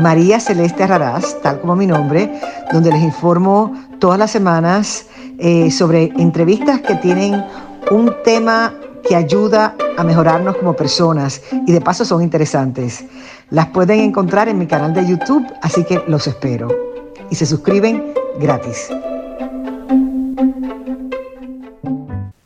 María Celeste Raraz, tal como mi nombre, donde les informo todas las semanas eh, sobre entrevistas que tienen un tema que ayuda a mejorarnos como personas y de paso son interesantes. Las pueden encontrar en mi canal de YouTube, así que los espero. Y se suscriben gratis.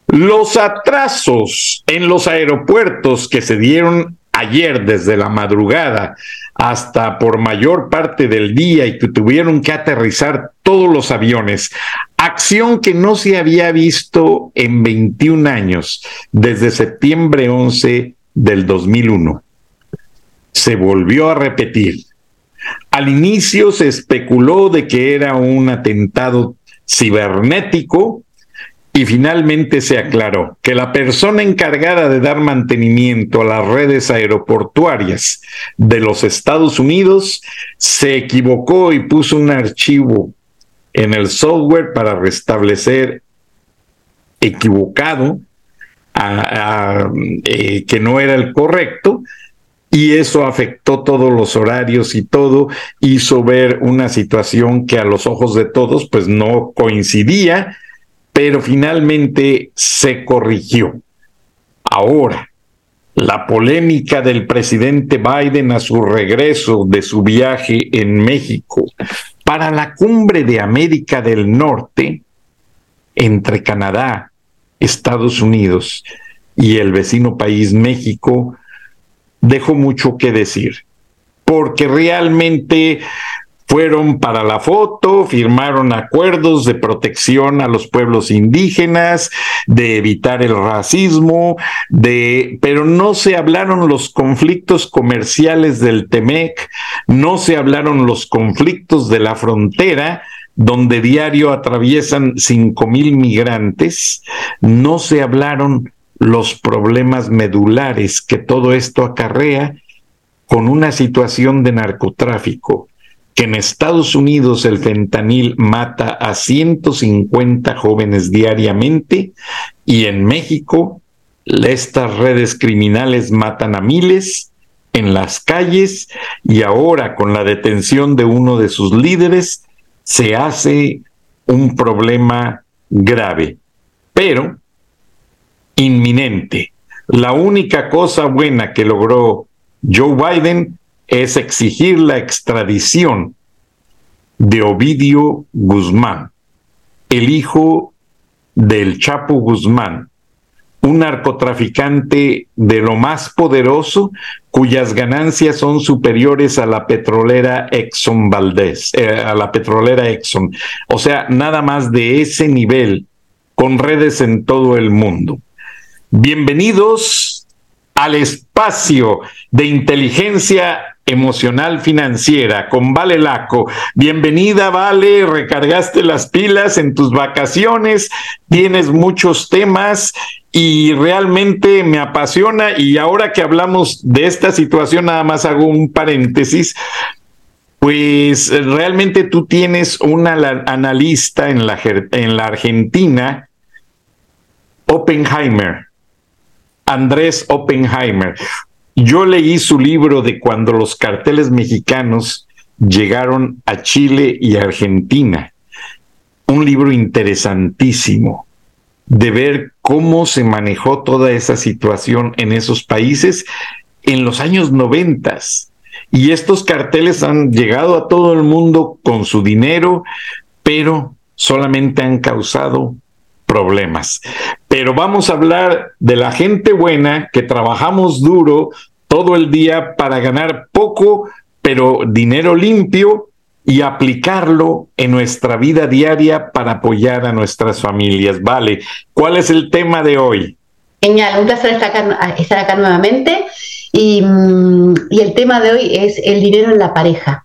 Los atrasos en los aeropuertos que se dieron ayer desde la madrugada hasta por mayor parte del día y que tuvieron que aterrizar todos los aviones. Acción que no se había visto en 21 años, desde septiembre 11 del 2001. Se volvió a repetir. Al inicio se especuló de que era un atentado cibernético y finalmente se aclaró que la persona encargada de dar mantenimiento a las redes aeroportuarias de los Estados Unidos se equivocó y puso un archivo en el software para restablecer equivocado eh, que no era el correcto y eso afectó todos los horarios y todo, hizo ver una situación que a los ojos de todos pues no coincidía pero finalmente se corrigió. Ahora, la polémica del presidente Biden a su regreso de su viaje en México para la cumbre de América del Norte entre Canadá, Estados Unidos y el vecino país México dejó mucho que decir, porque realmente fueron para la foto, firmaron acuerdos de protección a los pueblos indígenas, de evitar el racismo, de pero no se hablaron los conflictos comerciales del Temec, no se hablaron los conflictos de la frontera donde diario atraviesan cinco mil migrantes, no se hablaron los problemas medulares que todo esto acarrea con una situación de narcotráfico que en Estados Unidos el fentanil mata a 150 jóvenes diariamente y en México estas redes criminales matan a miles en las calles y ahora con la detención de uno de sus líderes se hace un problema grave, pero inminente. La única cosa buena que logró Joe Biden es exigir la extradición de Ovidio Guzmán, el hijo del Chapo Guzmán, un narcotraficante de lo más poderoso cuyas ganancias son superiores a la petrolera Exxon Valdez, eh, a la petrolera Exxon. O sea, nada más de ese nivel, con redes en todo el mundo. Bienvenidos al espacio de inteligencia emocional financiera con Vale Laco. Bienvenida, Vale, recargaste las pilas en tus vacaciones, tienes muchos temas y realmente me apasiona y ahora que hablamos de esta situación, nada más hago un paréntesis. Pues realmente tú tienes una analista en la, en la Argentina, Oppenheimer, Andrés Oppenheimer, yo leí su libro de cuando los carteles mexicanos llegaron a Chile y Argentina. Un libro interesantísimo de ver cómo se manejó toda esa situación en esos países en los años noventas. Y estos carteles han llegado a todo el mundo con su dinero, pero solamente han causado problemas. Pero vamos a hablar de la gente buena que trabajamos duro todo el día para ganar poco, pero dinero limpio y aplicarlo en nuestra vida diaria para apoyar a nuestras familias. Vale, ¿cuál es el tema de hoy? Genial, un placer estar acá, nuevamente. Y, mm, y el tema de hoy es el dinero en la pareja.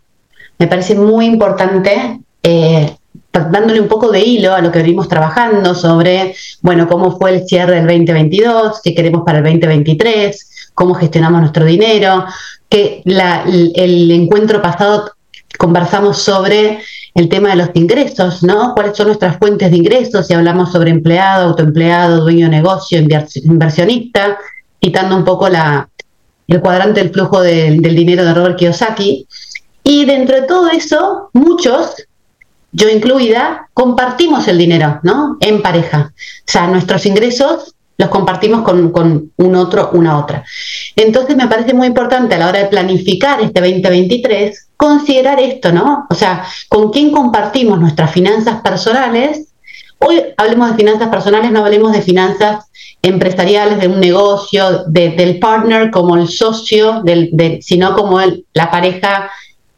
me parece muy importante eh, dándole un poco de hilo a lo que venimos trabajando sobre, bueno, cómo fue el cierre del 2022, qué queremos para el 2023, cómo gestionamos nuestro dinero, que el, encuentro pasado conversamos sobre el tema de los ingresos, ¿no? ¿Cuáles son nuestras fuentes de ingresos? Y hablamos sobre empleado, autoempleado, dueño de negocio, inversionista, quitando un poco la, el cuadrante del flujo del dinero de Robert Kiyosaki. Y dentro de todo eso, muchos yo incluida, compartimos el dinero, ¿no? En pareja. O sea, nuestros ingresos los compartimos con, un otro, una otra. Entonces me parece muy importante a la hora de planificar este 2023 considerar esto, ¿no? O sea, con quién compartimos nuestras finanzas personales. Hoy hablemos de finanzas personales, no hablemos de finanzas empresariales, de un negocio, del partner como el socio, sino como la pareja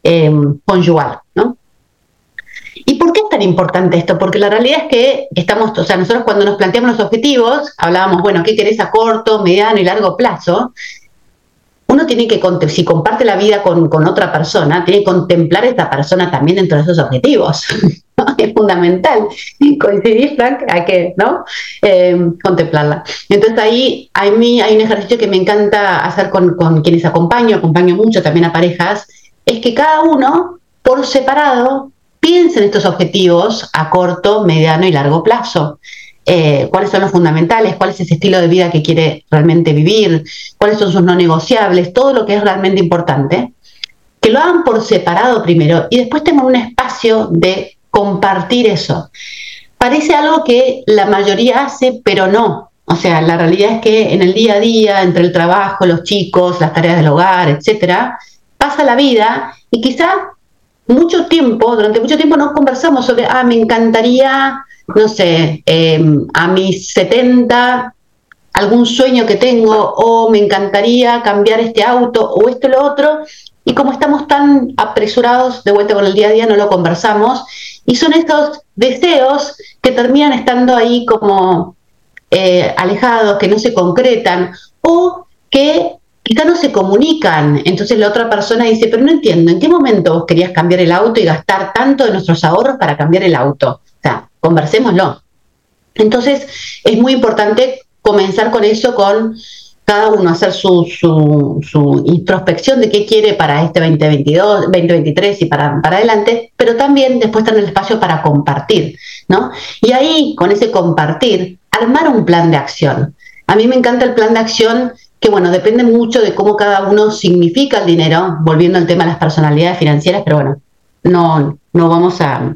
eh, conyugal, ¿no? ¿Y por qué es tan importante esto? Porque la realidad es que estamos, o sea, nosotros cuando nos planteamos los objetivos, hablábamos, bueno, ¿qué querés a corto, mediano y largo plazo? Uno tiene que, si comparte la vida con, otra persona, tiene que contemplar a esta persona también dentro de esos objetivos. es fundamental. Coincidir, Frank, hay que ¿no? Eh, contemplarla. Entonces ahí a mí hay un ejercicio que me encanta hacer con, con quienes acompaño, acompaño mucho también a parejas, es que cada uno por separado piensen estos objetivos a corto, mediano y largo plazo. Eh, cuáles son los fundamentales, cuál es ese estilo de vida que quiere realmente vivir, cuáles son sus no negociables, todo lo que es realmente importante, que lo hagan por separado primero y después tengan un espacio de compartir eso. Parece algo que la mayoría hace, pero no. O sea, la realidad es que en el día a día, entre el trabajo, los chicos, las tareas del hogar, etcétera, pasa la vida y quizá mucho tiempo, durante mucho tiempo no conversamos sobre, ah, me encantaría, no sé, em, a mis 70, algún sueño que tengo, o me encantaría cambiar este auto, o esto lo otro, y como estamos tan apresurados de vuelta con el día a día, no lo conversamos, y son estos deseos que terminan estando ahí como eh, alejados, que no se concretan, o que quizá no se comunican. Entonces la otra persona dice, pero no entiendo, ¿en qué momento vos querías cambiar el auto y gastar tanto de nuestros ahorros para cambiar el auto? O sea, conversémoslo. Entonces es muy importante comenzar con eso, con cada uno hacer su, su, introspección de qué quiere para este 2022, 2023 y para, para adelante, pero también después tener el espacio para compartir, ¿no? Y ahí, con ese compartir, armar un plan de acción. A mí me encanta el plan de acción que bueno, depende mucho de cómo cada uno significa el dinero, volviendo al tema de las personalidades financieras, pero bueno, no, no vamos a,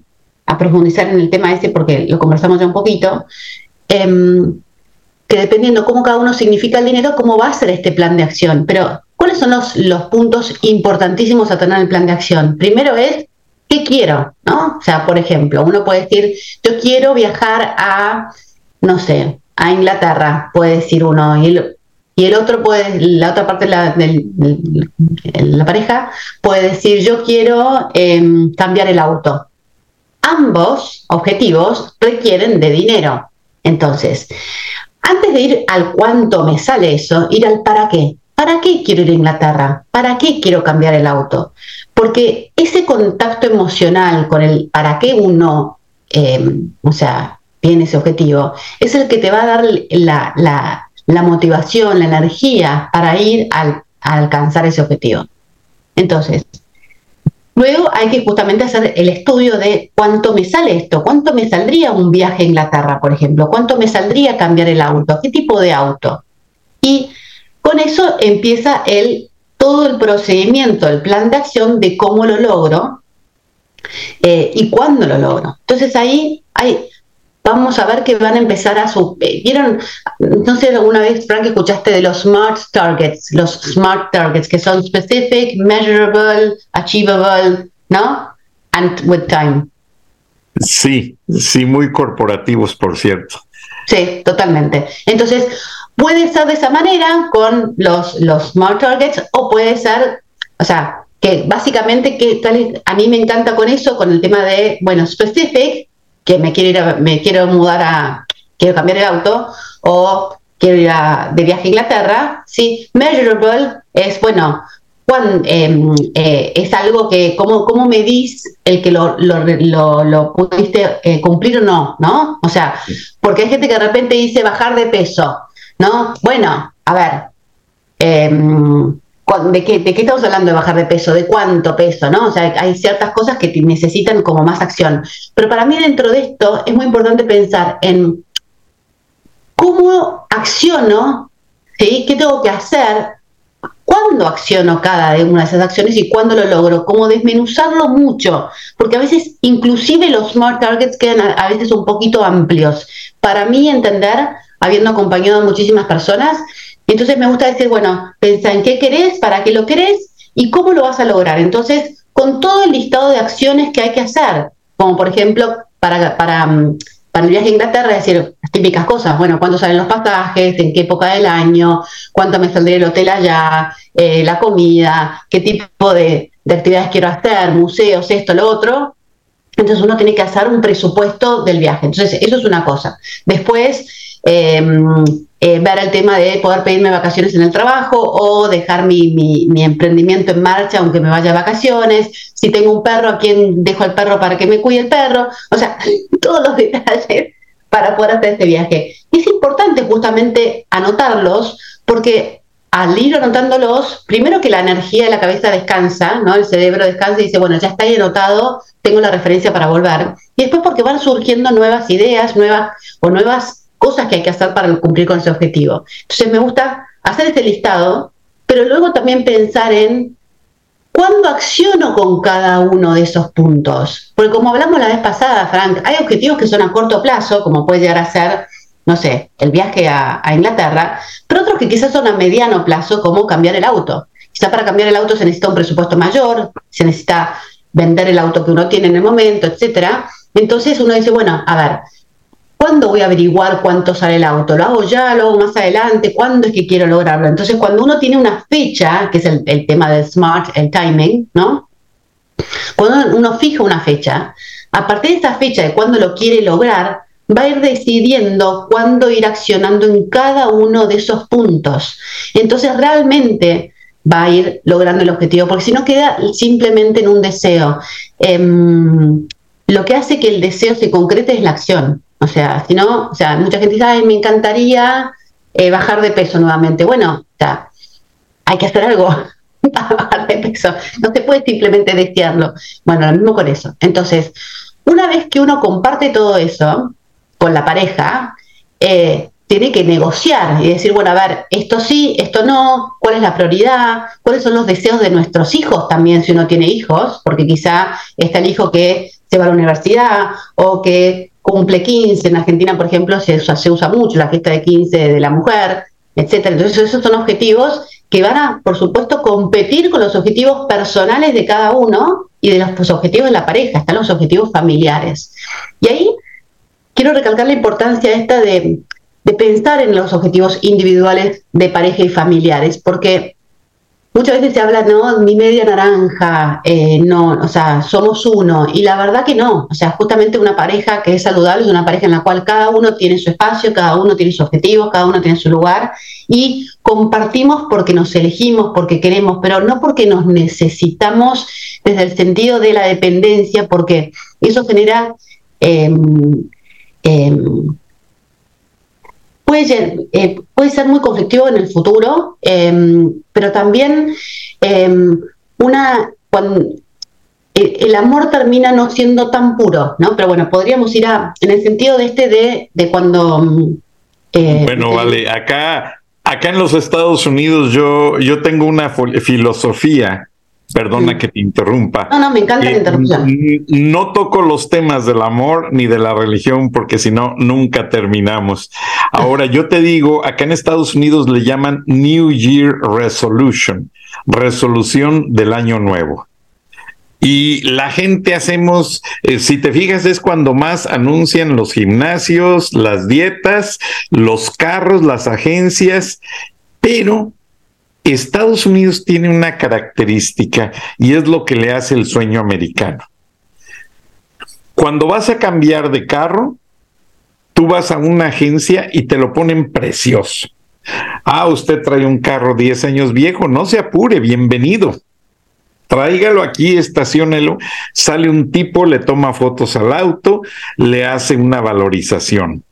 profundizar en el tema ese porque lo conversamos ya un poquito, em, que dependiendo cómo cada uno significa el dinero, cómo va a ser este plan de acción. Pero, ¿cuáles son los, los puntos importantísimos a tener en el plan de acción? Primero es, ¿qué quiero? ¿No? O sea, por ejemplo, uno puede decir, yo quiero viajar a, no sé, a Inglaterra, puede decir uno, y y el otro puede, la otra parte de la, pareja puede decir, yo quiero em, cambiar el auto. Ambos objetivos requieren de dinero. Entonces, antes de ir al cuánto me sale eso, ir al para qué. ¿Para qué quiero ir a Inglaterra? ¿Para qué quiero cambiar el auto? Porque ese contacto emocional con el para qué uno, em, o sea, tiene ese objetivo, es el que te va a dar la motivación, la energía para ir a alcanzar ese objetivo. Entonces, luego hay que justamente hacer el estudio de cuánto me sale esto, cuánto me saldría un viaje a Inglaterra, por ejemplo, cuánto me saldría cambiar el auto, qué tipo de auto. Y con eso empieza el, todo el procedimiento, el plan de acción de cómo lo logro eh, y cuándo lo logro. Entonces ahí hay vamos a ver que van a empezar a su eh, ¿Vieron? No sé, alguna vez, Frank, escuchaste de los SMART targets, los SMART targets, que son specific, measurable, achievable, ¿no? And with time. Sí, sí, muy corporativos, por cierto. Sí, totalmente. Entonces, puede ser de esa manera con los, los SMART targets o puede ser, o sea, que básicamente que tal, a mí me encanta con eso, con el tema de, bueno, specific, que me quiero ir me quiero mudar a, quiero cambiar el auto o quiero ir de viaje a Inglaterra, sí, measurable es, bueno, Em, eh, es algo que, ¿cómo, ¿cómo medís el que lo, lo, lo, pudiste eh, cumplir o no? ¿no? O sea, porque hay gente que de repente dice bajar de peso, ¿no? Bueno, a ver, em, ¿de, qué, ¿de qué estamos hablando de bajar de peso? ¿De cuánto peso? ¿no? O sea, hay ciertas cosas que necesitan como más acción. Pero para mí dentro de esto es muy importante pensar en cómo acciono, ¿sí? ¿Qué tengo que hacer cuándo acciono cada una de esas acciones y cuándo lo logro, como desmenuzarlo mucho, porque a veces inclusive los smart targets quedan a, veces un poquito amplios. Para mí entender, habiendo acompañado a muchísimas personas, entonces me gusta decir, bueno, pensa en qué querés, para qué lo querés y cómo lo vas a lograr. Entonces, con todo el listado de acciones que hay que hacer, como por ejemplo, para, para mm, para el viaje a Inglaterra, decir, las típicas cosas, bueno, cuándo salen los pasajes, en qué época del año, cuánto me saldría el hotel allá, eh, la comida, qué tipo de, actividades quiero hacer, museos, esto, lo otro. Entonces uno tiene que hacer un presupuesto del viaje. Entonces, eso es una cosa. Después, em, eh, ver el tema de poder pedirme vacaciones en el trabajo o dejar mi, mi, emprendimiento en marcha aunque me vaya a vacaciones. Si tengo un perro, ¿a quién dejo el perro para que me cuide el perro? O sea, todos los detalles para poder hacer este viaje. Y es importante justamente anotarlos porque al ir anotándolos, primero que la energía de la cabeza descansa, ¿no? El cerebro descansa y dice, bueno, ya está ahí anotado, tengo la referencia para volver. Y después porque van surgiendo nuevas ideas, nuevas o nuevas cosas que hay que hacer para cumplir con ese objetivo. Entonces me gusta hacer este listado, pero luego también pensar en cuándo acciono con cada uno de esos puntos. Porque como hablamos la vez pasada, Frank, hay objetivos que son a corto plazo, como puede llegar a ser, no sé, el viaje a, Inglaterra, pero otros que quizás son a mediano plazo, como cambiar el auto. Quizá para cambiar el auto se necesita un presupuesto mayor, se necesita vender el auto que uno tiene en el momento, etcétera. Entonces uno dice, bueno, a ver, ¿Cuándo voy a averiguar cuánto sale el auto? ¿Lo hago ya? ¿Lo hago más adelante? ¿Cuándo es que quiero lograrlo? Entonces, cuando uno tiene una fecha, que es el, tema del smart, el timing, ¿no? Cuando uno fija una fecha, a partir de esa fecha de cuándo lo quiere lograr, va a ir decidiendo cuándo ir accionando en cada uno de esos puntos. Entonces, realmente va a ir logrando el objetivo, porque si no queda simplemente en un deseo. Em, lo que hace que el deseo se concrete es la acción. O sea, si no, o sea, mucha gente dice, ay, me encantaría eh, bajar de peso nuevamente. Bueno, o sea, hay que hacer algo para bajar de peso. No se puede simplemente desearlo. Bueno, lo mismo con eso. Entonces, una vez que uno comparte todo eso con la pareja, eh, tiene que negociar y decir, bueno, a ver, esto sí, esto no, cuál es la prioridad, cuáles son los deseos de nuestros hijos también, si uno tiene hijos, porque quizá está el hijo que se va a la universidad o que cumple 15, en Argentina, por ejemplo, se usa, mucho la fiesta de 15 de la mujer, etcétera. Entonces, esos son objetivos que van a, por supuesto, competir con los objetivos personales de cada uno y de los pues, objetivos de la pareja, están los objetivos familiares. Y ahí quiero recalcar la importancia esta de pensar en los objetivos individuales de pareja y familiares, porque muchas veces se habla, no, mi media naranja, eh, no, o sea, somos uno. Y la verdad que no. O sea, justamente una pareja que es saludable es una pareja en la cual cada uno tiene su espacio, cada uno tiene sus objetivos, cada uno tiene su lugar y compartimos porque nos elegimos, porque queremos, pero no porque nos necesitamos desde el sentido de la dependencia, porque eso genera. Em, em, puede ser, eh, puede ser muy conflictivo en el futuro, em, pero también em, una cuando el, amor termina no siendo tan puro, ¿no? Pero bueno, podríamos ir a, en el sentido de este de, de cuando... Eh, bueno, vale, acá, acá en los Estados Unidos yo, yo tengo una filosofía Perdona que te interrumpa. No, no, me encanta la eh, interrupción. No toco los temas del amor ni de la religión porque si no, nunca terminamos. Ahora, yo te digo, acá en Estados Unidos le llaman New Year Resolution, resolución del año nuevo. Y la gente hacemos, eh, si te fijas, es cuando más anuncian los gimnasios, las dietas, los carros, las agencias, pero Estados Unidos tiene una característica y es lo que le hace el sueño americano. Cuando vas a cambiar de carro, tú vas a una agencia y te lo ponen precioso. Ah, usted trae un carro 10 años viejo, no se apure, bienvenido. Tráigalo aquí, estacionelo. Sale un tipo, le toma fotos al auto, le hace una valorización.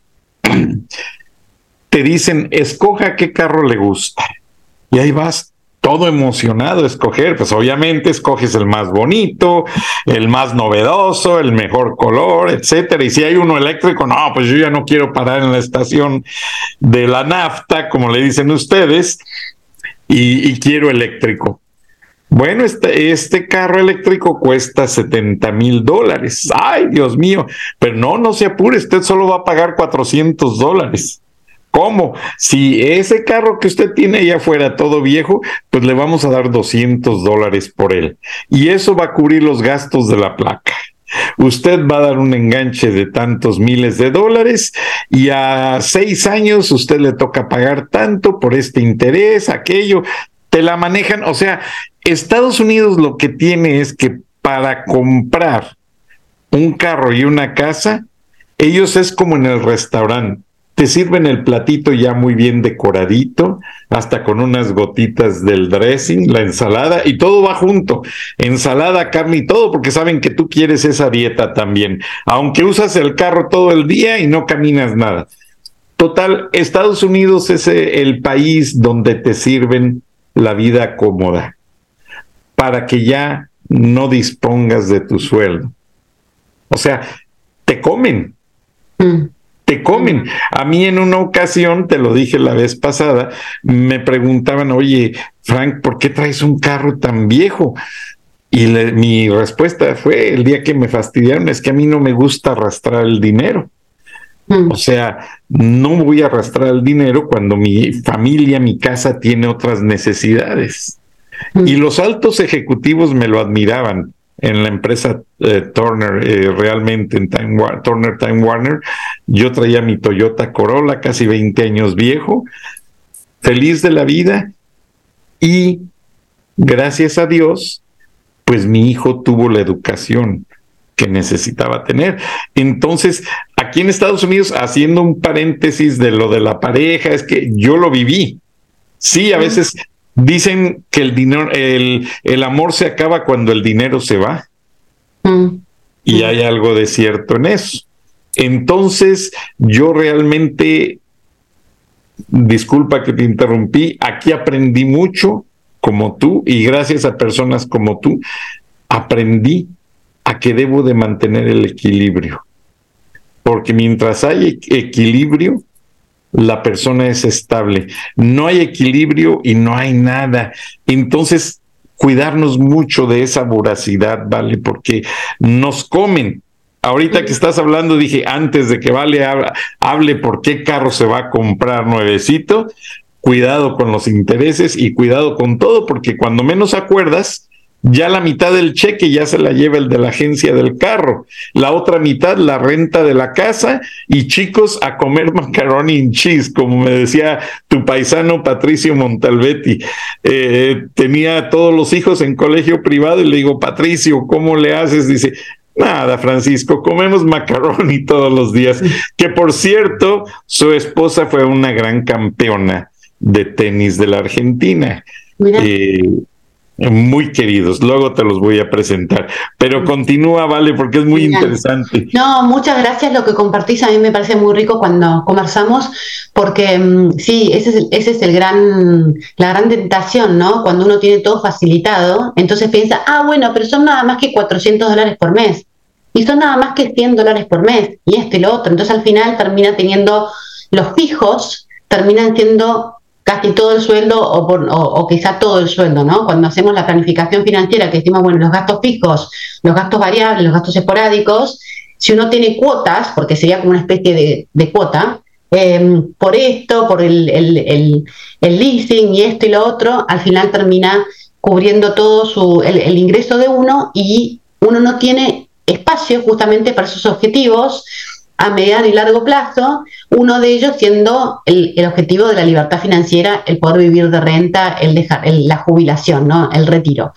Te dicen, escoja qué carro le gusta. Y ahí vas todo emocionado a escoger, pues obviamente escoges el más bonito, el más novedoso, el mejor color, etcétera. Y si hay uno eléctrico, no, pues yo ya no quiero parar en la estación de la nafta, como le dicen ustedes, y, quiero eléctrico. Bueno, este, este carro eléctrico cuesta 70 mil dólares. Ay, Dios mío, pero no, no se apure, usted solo va a pagar 400 dólares. ¿Cómo? Si ese carro que usted tiene allá afuera todo viejo, pues le vamos a dar 200 dólares por él. Y eso va a cubrir los gastos de la placa. Usted va a dar un enganche de tantos miles de dólares y a seis años usted le toca pagar tanto por este interés, aquello, te la manejan. O sea, Estados Unidos lo que tiene es que para comprar un carro y una casa, ellos es como en el restaurante te sirven el platito ya muy bien decoradito, hasta con unas gotitas del dressing, la ensalada y todo va junto. Ensalada, carne y todo, porque saben que tú quieres esa dieta también, aunque usas el carro todo el día y no caminas nada. Total, Estados Unidos es eh, el país donde te sirven la vida cómoda para que ya no dispongas de tu sueldo. O sea, te comen. Mm te comen. A mí en una ocasión, te lo dije la vez pasada, me preguntaban, oye, Frank, ¿por qué traes un carro tan viejo? Y mi respuesta fue, el día que me fastidiaron, es que a mí no me gusta arrastrar el dinero. Mm. O sea, no voy a arrastrar el dinero cuando mi familia, mi casa tiene otras necesidades. Mm. Y los altos ejecutivos me lo admiraban en la empresa eh, Turner, eh, realmente en Time Turner Time Warner. Yo traía mi Toyota Corolla, casi 20 años viejo, feliz de la vida y gracias a Dios, pues mi hijo tuvo la educación que necesitaba tener. Entonces, aquí en Estados Unidos, haciendo un paréntesis de lo de la pareja, es que yo lo viví. Sí, a veces Dicen que el dinero, el, el amor se acaba cuando el dinero se va. Mm. Y hay algo de cierto en eso. Entonces, yo realmente, disculpa que te interrumpí, aquí aprendí mucho como tú y gracias a personas como tú, aprendí a que debo de mantener el equilibrio. Porque mientras hay equilibrio, la persona es estable. No hay equilibrio y no hay nada. Entonces, cuidarnos mucho de esa voracidad, ¿vale? Porque nos comen. Ahorita que estás hablando, dije, antes de que Vale hable por qué carro se va a comprar nuevecito, cuidado con los intereses y cuidado con todo, porque cuando menos acuerdas, ya la mitad del cheque ya se la lleva el de la agencia del carro, la otra mitad la renta de la casa y chicos a comer macaroni and cheese, como me decía tu paisano Patricio Montalbetti. Eh, tenía todos los hijos en colegio privado y le digo, Patricio, ¿cómo le haces? Dice, Nada, Francisco, comemos macaroni todos los días. Que por cierto, su esposa fue una gran campeona de tenis de la Argentina. Eh, muy queridos. Luego te los voy a presentar. Pero continúa, vale, porque es muy interesante. No, muchas gracias. Lo que compartís a mí me parece muy rico cuando conversamos, porque mm, sí, ese es, ese es el gran, la gran tentación, ¿no? Cuando uno tiene todo facilitado, entonces piensa, ah, bueno, pero son nada más que 400 dólares por mes. Y son nada más que 100 dólares por mes. Y esto y lo otro. Entonces al final termina teniendo los fijos, terminan siendo casi todo el sueldo o, o, quizá todo el sueldo, ¿no? Cuando hacemos la planificación financiera, que decimos, bueno, los gastos fijos, los gastos variables, los gastos esporádicos, si uno tiene cuotas, porque sería como una especie de, cuota, em, por esto, por el, el, leasing y esto y lo otro, al final termina cubriendo todo su, el ingreso de uno y uno no tiene espacio justamente para sus objetivos a mediano y largo plazo, uno de ellos siendo el, objetivo de la libertad financiera, el poder vivir de renta, el dejar la jubilación, ¿no? el retiro.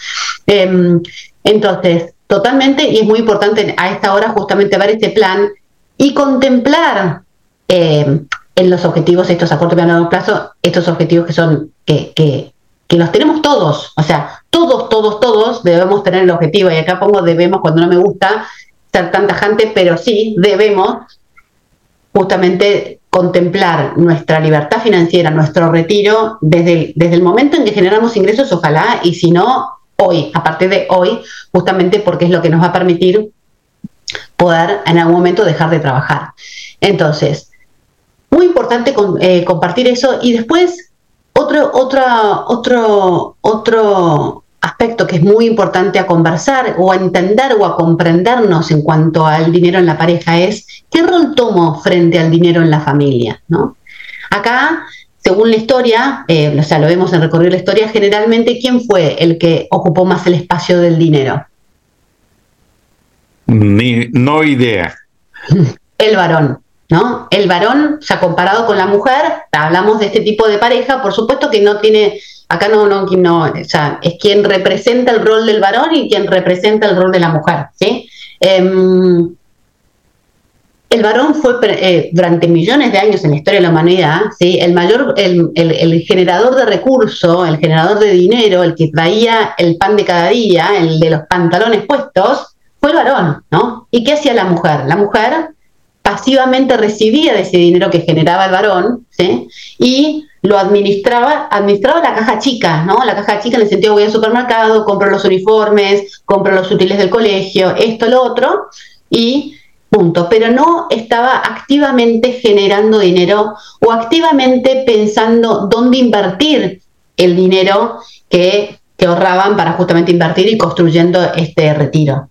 Em, entonces, totalmente, y es muy importante a esta hora justamente ver este plan y contemplar em, en los objetivos, estos a corto y a largo plazo, estos objetivos que son, que, que, que los tenemos todos, o sea, todos, todos, todos debemos tener el objetivo, y acá pongo debemos cuando no me gusta ser tan tajante, pero sí debemos justamente contemplar nuestra libertad financiera, nuestro retiro, desde el, desde el momento en que generamos ingresos, ojalá, y si no, hoy, a partir de hoy, justamente porque es lo que nos va a permitir poder en algún momento dejar de trabajar. Entonces, muy importante eh, compartir eso y después otro, otro, otro, otro aspecto que es muy importante a conversar o a entender o a comprendernos en cuanto al dinero en la pareja es qué rol tomo frente al dinero en la familia, ¿no? Acá, según la historia, eh, o sea, lo vemos en recorrer la historia, generalmente, ¿quién fue el que ocupó más el espacio del dinero? Ni, no idea. El varón. ¿No? El varón, ya comparado con la mujer, hablamos de este tipo de pareja, por supuesto que no tiene acá no, no, no, o sea, es quien representa el rol del varón y quien representa el rol de la mujer, ¿sí? Em, el varón fue eh, durante millones de años en la historia de la humanidad, ¿sí? el mayor, el, el, generador de recursos, el generador de dinero, el que traía el pan de cada día, el de los pantalones puestos, fue el varón, ¿no? ¿Y qué hacía la mujer? La mujer pasivamente recibía de ese dinero que generaba el varón, ¿sí? Y lo administraba, administraba la caja chica, ¿no? La caja chica en el sentido voy al supermercado, compro los uniformes, compro los útiles del colegio, esto, lo otro, y punto. Pero no estaba activamente generando dinero o activamente pensando dónde invertir el dinero que, que ahorraban para justamente invertir y construyendo este retiro.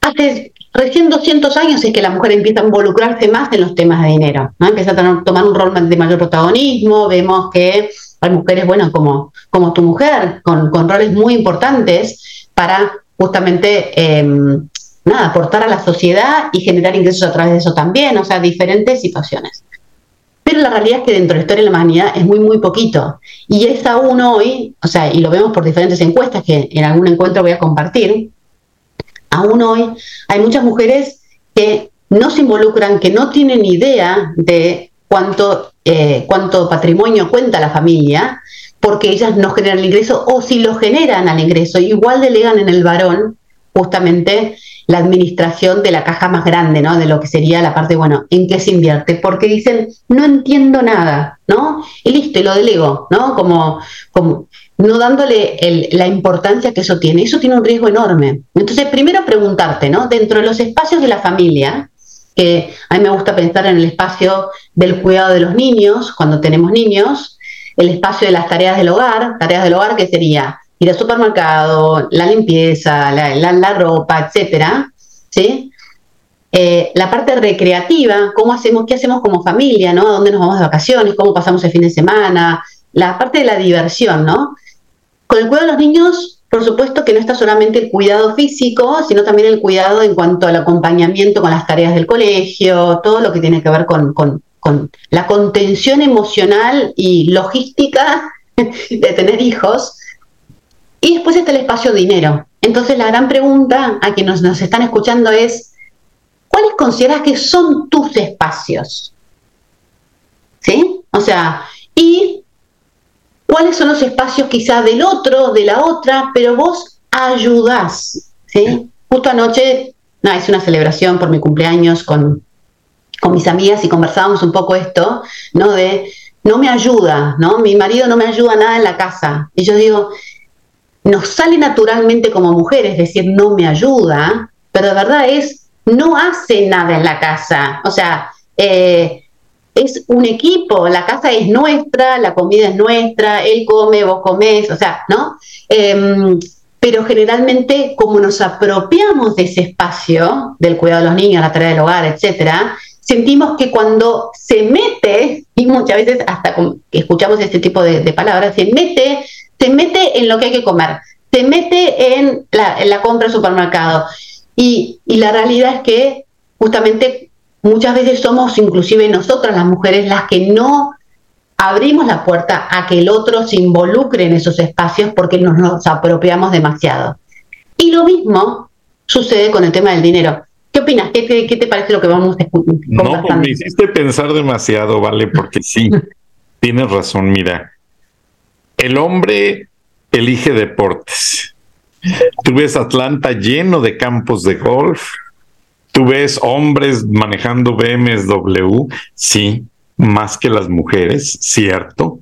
Hace Recién 200 años es que la mujer empieza a involucrarse más en los temas de dinero, ¿no? empieza a tomar un rol de mayor protagonismo, vemos que hay mujeres, bueno, como, como tu mujer, con, roles muy importantes para justamente em, nada, aportar a la sociedad y generar ingresos a través de eso también, o sea, diferentes situaciones. Pero la realidad es que dentro de la historia de la humanidad es muy, muy poquito. Y es aún hoy, o sea, y lo vemos por diferentes encuestas que en algún encuentro voy a compartir, aún hoy hay muchas mujeres que no se involucran, que no tienen idea de cuánto, eh, cuánto patrimonio cuenta la familia, porque ellas no generan el ingreso, o si lo generan al ingreso, igual delegan en el varón justamente la administración de la caja más grande, ¿no? De lo que sería la parte, bueno, ¿en qué se invierte? Porque dicen, no entiendo nada, ¿no? Y listo, y lo delego, ¿no? Como, como no dándole la importancia que eso tiene. Eso tiene un riesgo enorme. Entonces, primero preguntarte, ¿no? Dentro de los espacios de la familia, que a mí me gusta pensar en el espacio del cuidado de los niños, cuando tenemos niños, el espacio de las tareas del hogar, tareas del hogar que sería ir al supermercado, la limpieza, la, ropa, etcétera, ¿sí? Eh, la parte recreativa, cómo hacemos, qué hacemos como familia, ¿no? ¿A dónde nos vamos de vacaciones? ¿Cómo pasamos el fin de semana? La parte de la diversión, ¿no? Con el cuidado de los niños, por supuesto que no está solamente el cuidado físico, sino también el cuidado en cuanto al acompañamiento con las tareas del colegio, todo lo que tiene que ver con, la contención emocional y logística de tener hijos. Y después está el espacio dinero. Entonces la gran pregunta a quienes nos, están escuchando es, ¿cuáles consideras que son tus espacios? ¿Sí? O sea, y cuáles son los espacios quizá del otro, de la otra, pero vos ayudás, ¿sí? Justo anoche, no, hice una celebración por mi cumpleaños con, con mis amigas y conversábamos un poco esto, ¿no? De, no me ayuda, ¿no? Mi marido no me ayuda nada en la casa. Y yo digo, nos sale naturalmente como mujeres decir no me ayuda, pero de verdad es, no hace nada en la casa. O sea, eh, es un equipo, la casa es nuestra, la comida es nuestra, él come, vos comés, o sea, ¿no? Em, pero generalmente como nos apropiamos de ese espacio del cuidado de los niños, la tarea del hogar, etcétera, sentimos que cuando se mete, y muchas veces hasta escuchamos este tipo de, palabras, se mete, se mete en lo que hay que comer, se mete en la, compra del supermercado. Y, y la realidad es que justamente Muchas veces somos inclusive nosotras las mujeres las que no abrimos la puerta a que el otro se involucre en esos espacios porque nos, apropiamos demasiado. Y lo mismo sucede con el tema del dinero. ¿Qué opinas? ¿Qué te, qué te parece lo que vamos a escuchar? No, pues me hiciste pensar demasiado, ¿vale? Porque sí, tienes razón, mira. El hombre elige deportes. Tú ves Atlanta lleno de campos de golf. Tú ves hombres manejando BMW, sí, más que las mujeres, cierto.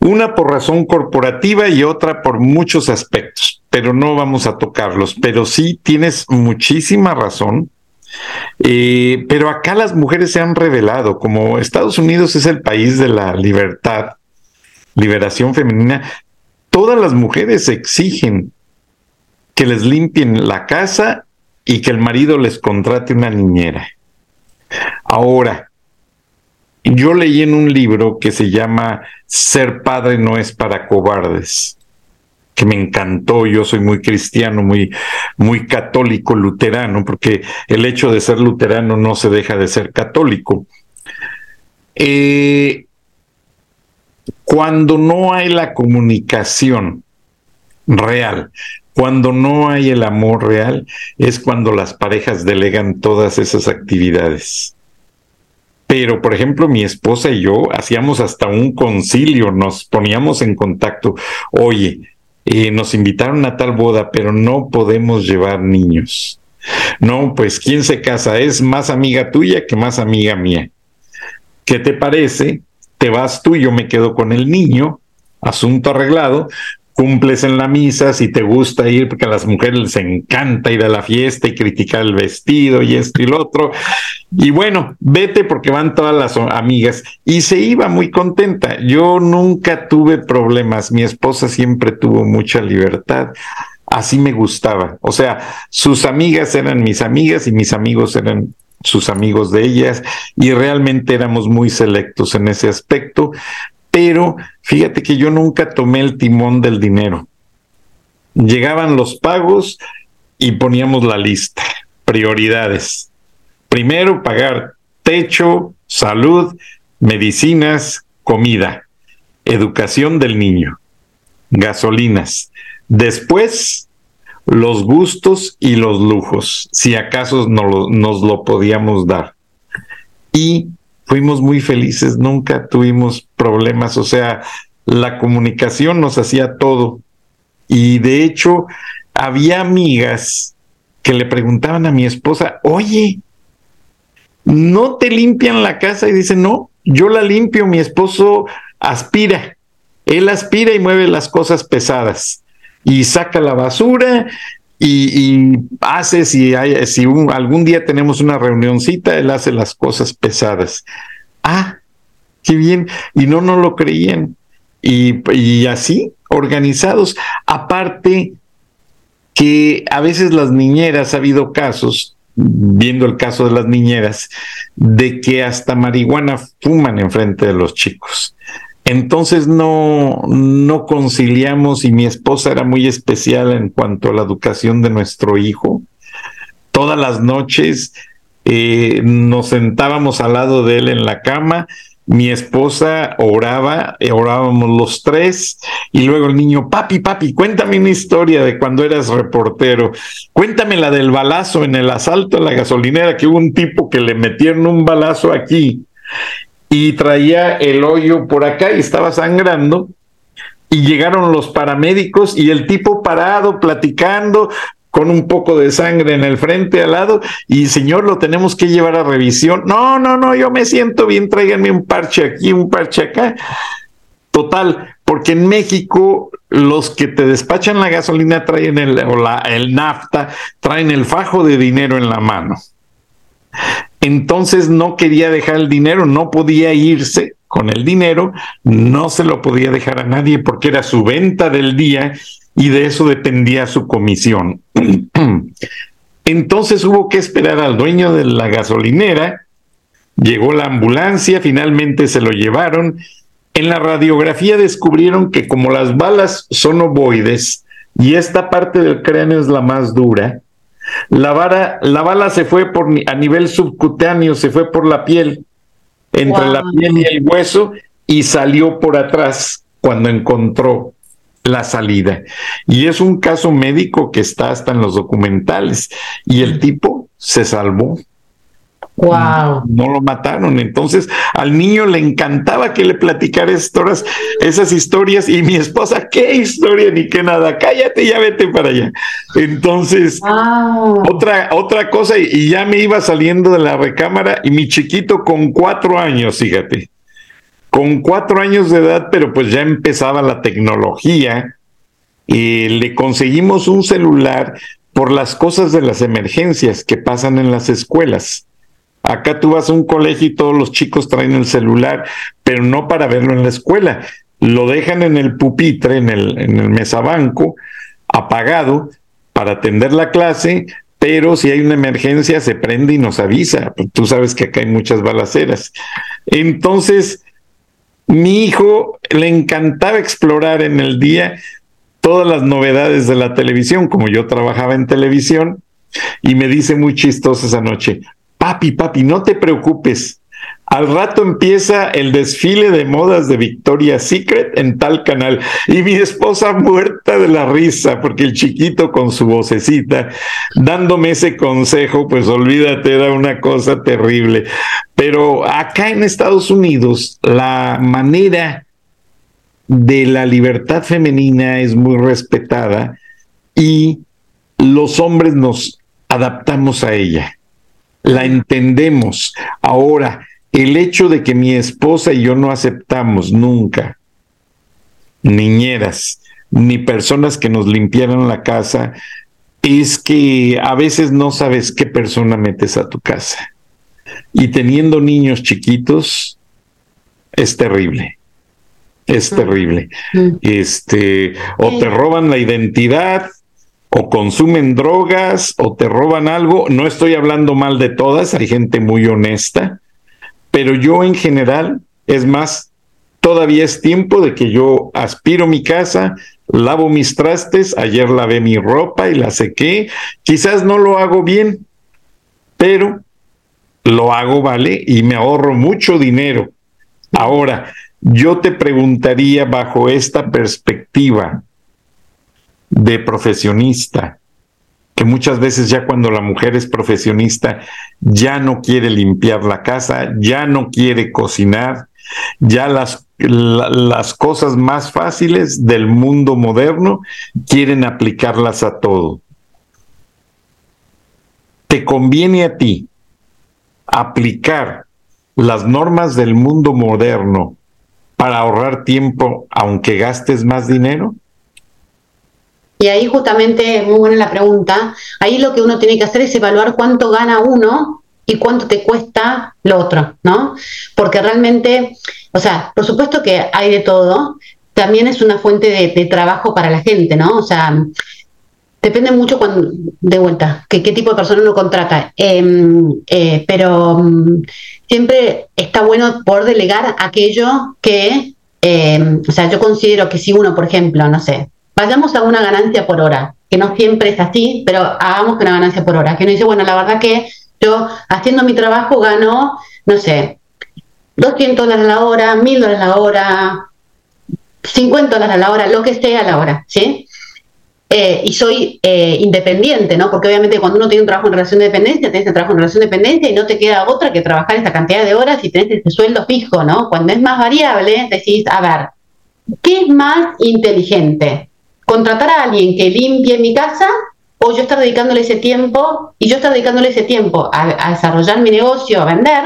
Una por razón corporativa y otra por muchos aspectos, pero no vamos a tocarlos. Pero sí tienes muchísima razón. Eh, pero acá las mujeres se han revelado, como Estados Unidos es el país de la libertad, liberación femenina, todas las mujeres exigen que les limpien la casa y que el marido les contrate una niñera. Ahora, yo leí en un libro que se llama Ser padre no es para cobardes, que me encantó. Yo soy muy cristiano, muy, muy católico, luterano, porque el hecho de ser luterano no se deja de ser católico. Eh, cuando no hay la comunicación real, cuando no hay el amor real, es cuando las parejas delegan todas esas actividades. Pero, por ejemplo, mi esposa y yo hacíamos hasta un concilio, nos poníamos en contacto. Oye, eh, nos invitaron a tal boda, pero no podemos llevar niños. No, pues, ¿quién se casa? Es más amiga tuya que más amiga mía. ¿Qué te parece? Te vas tú, yo me quedo con el niño, asunto arreglado, cumples en la misa, si te gusta ir, porque a las mujeres les encanta ir a la fiesta y criticar el vestido y esto y lo otro. Y bueno, vete porque van todas las amigas. Y se iba muy contenta. Yo nunca tuve problemas. Mi esposa siempre tuvo mucha libertad. Así me gustaba. O sea, sus amigas eran mis amigas y mis amigos eran sus amigos de ellas y realmente éramos muy selectos en ese aspecto, pero fíjate que yo nunca tomé el timón del dinero. Llegaban los pagos y poníamos la lista, prioridades. Primero pagar techo, salud, medicinas, comida, educación del niño, gasolinas. Después, los gustos y los lujos, si acaso nos lo podíamos dar. Y fuimos muy felices, nunca tuvimos problemas, o sea, la comunicación nos hacía todo. Y de hecho, había amigas que le preguntaban a mi esposa, oye, ¿no te limpian la casa? Y dice, no, yo la limpio, mi esposo aspira, él aspira y mueve las cosas pesadas y saca la basura y, hace, si, hay, si algún día tenemos una reunioncita, él hace las cosas pesadas. Ah, qué bien. Y no, no lo creían. Y, y así, organizados. Aparte que a veces las niñeras, ha habido casos, viendo el caso de las niñeras, de que hasta marihuana fuman enfrente de los chicos. Entonces no, no conciliamos y mi esposa era muy especial en cuanto a la educación de nuestro hijo. Todas las noches eh, nos sentábamos al lado de él en la cama, mi esposa oraba, eh, orábamos los tres, y luego el niño, papi, papi, cuéntame una historia de cuando eras reportero, cuéntame la del balazo en el asalto a la gasolinera, que hubo un tipo que le metieron un balazo aquí y traía el hoyo por acá y estaba sangrando. Y llegaron los paramédicos y el tipo parado, platicando, con un poco de sangre en el frente al lado y señor, lo tenemos que llevar a revisión. No, no, no, yo me siento bien, tráiganme un parche aquí, un parche acá. Total, porque en México los que te despachan la gasolina traen el, o la, el nafta, traen el fajo de dinero en la mano. Entonces no quería dejar el dinero, no podía irse con el dinero, no se lo podía dejar a nadie porque era su venta del día y de eso dependía su comisión. Entonces hubo que esperar al dueño de la gasolinera, llegó la ambulancia, finalmente se lo llevaron. En la radiografía descubrieron que como las balas son ovoides y esta parte del cráneo es la más dura, la, vara, la bala se fue por, a nivel subcutáneo, se fue por la piel, entre la piel y el hueso, y salió por atrás cuando encontró la salida. Y es un caso médico que está hasta en los documentales. Y el tipo se salvó. Wow. No lo mataron. Entonces al niño le encantaba que le platicara esas historias y mi esposa, ¿qué historia ni qué nada? Cállate, ya vete para allá. Entonces, otra, otra cosa, y ya me iba saliendo de la recámara y mi chiquito con cuatro años, fíjate, con cuatro años de edad, pero pues ya empezaba la tecnología. Y le conseguimos un celular por las cosas de las emergencias que pasan en las escuelas. Acá tú vas a un colegio y todos los chicos traen el celular, pero no para verlo en la escuela. Lo dejan en el pupitre, en el, en el mesabanco, apagado para atender la clase, pero si hay una emergencia se prende y nos avisa. Tú sabes que acá hay muchas balaceras. Entonces, mi hijo le encantaba explorar en el día todas las novedades de la televisión, como yo trabajaba en televisión, y me dice muy chistoso esa noche, papi, papi, no te preocupes, al rato empieza el desfile de modas de Victoria's Secret en tal canal. Y mi esposa muerta de la risa porque el chiquito con su vocecita dándome ese consejo, pues olvídate, era una cosa terrible. Pero acá en Estados Unidos la manera de la libertad femenina es muy respetada y los hombres nos adaptamos a ella, la entendemos. Ahora, el hecho de que mi esposa y yo no aceptamos nunca niñeras ni personas que nos limpiaran la casa es que a veces no sabes qué persona metes a tu casa. Y teniendo niños chiquitos, es terrible. Es terrible. Este, o te roban la identidad, o consumen drogas, o te roban algo. No estoy hablando mal de todas, hay gente muy honesta, pero yo en general, es más, todavía es tiempo de que yo aspiro mi casa, lavo mis trastes, ayer lavé mi ropa y la sequé, quizás no lo hago bien, pero lo hago, ¿vale? Y me ahorro mucho dinero. Ahora, yo te preguntaría bajo esta perspectiva de profesionista, que muchas veces ya cuando la mujer es profesionista ya no quiere limpiar la casa, ya no quiere cocinar, ya las, las cosas más fáciles del mundo moderno quieren aplicarlas a todo. ¿Te conviene a ti aplicar las normas del mundo moderno para ahorrar tiempo aunque gastes más dinero? Y ahí justamente, muy buena la pregunta, ahí lo que uno tiene que hacer es evaluar cuánto gana uno y cuánto te cuesta lo otro, ¿no? Porque realmente, o sea, por supuesto que hay de todo, también es una fuente de, trabajo para la gente, ¿no? O sea, depende mucho cuando, de vuelta, que, qué tipo de persona uno contrata. Em, eh, pero mm, siempre está bueno poder delegar aquello que, em, o sea, yo considero que si uno, por ejemplo, no sé, vayamos a una ganancia por hora, que no siempre es así, pero hagamos que una ganancia por hora, que uno dice, bueno, la verdad que yo haciendo mi trabajo gano, no sé, 200 dólares a la hora, 1000 dólares a la hora, 50 dólares a la hora, lo que sea a la hora, ¿sí? Eh, y soy eh, independiente, ¿no? Porque obviamente cuando uno tiene un trabajo en relación de dependencia, tenés un trabajo en relación de dependencia y no te queda otra que trabajar esta cantidad de horas y tenés ese sueldo fijo, ¿no? Cuando es más variable, decís, a ver, ¿qué es más inteligente? Contratar a alguien que limpie mi casa o yo estar dedicándole ese tiempo y yo estar dedicándole ese tiempo a, desarrollar mi negocio, a vender,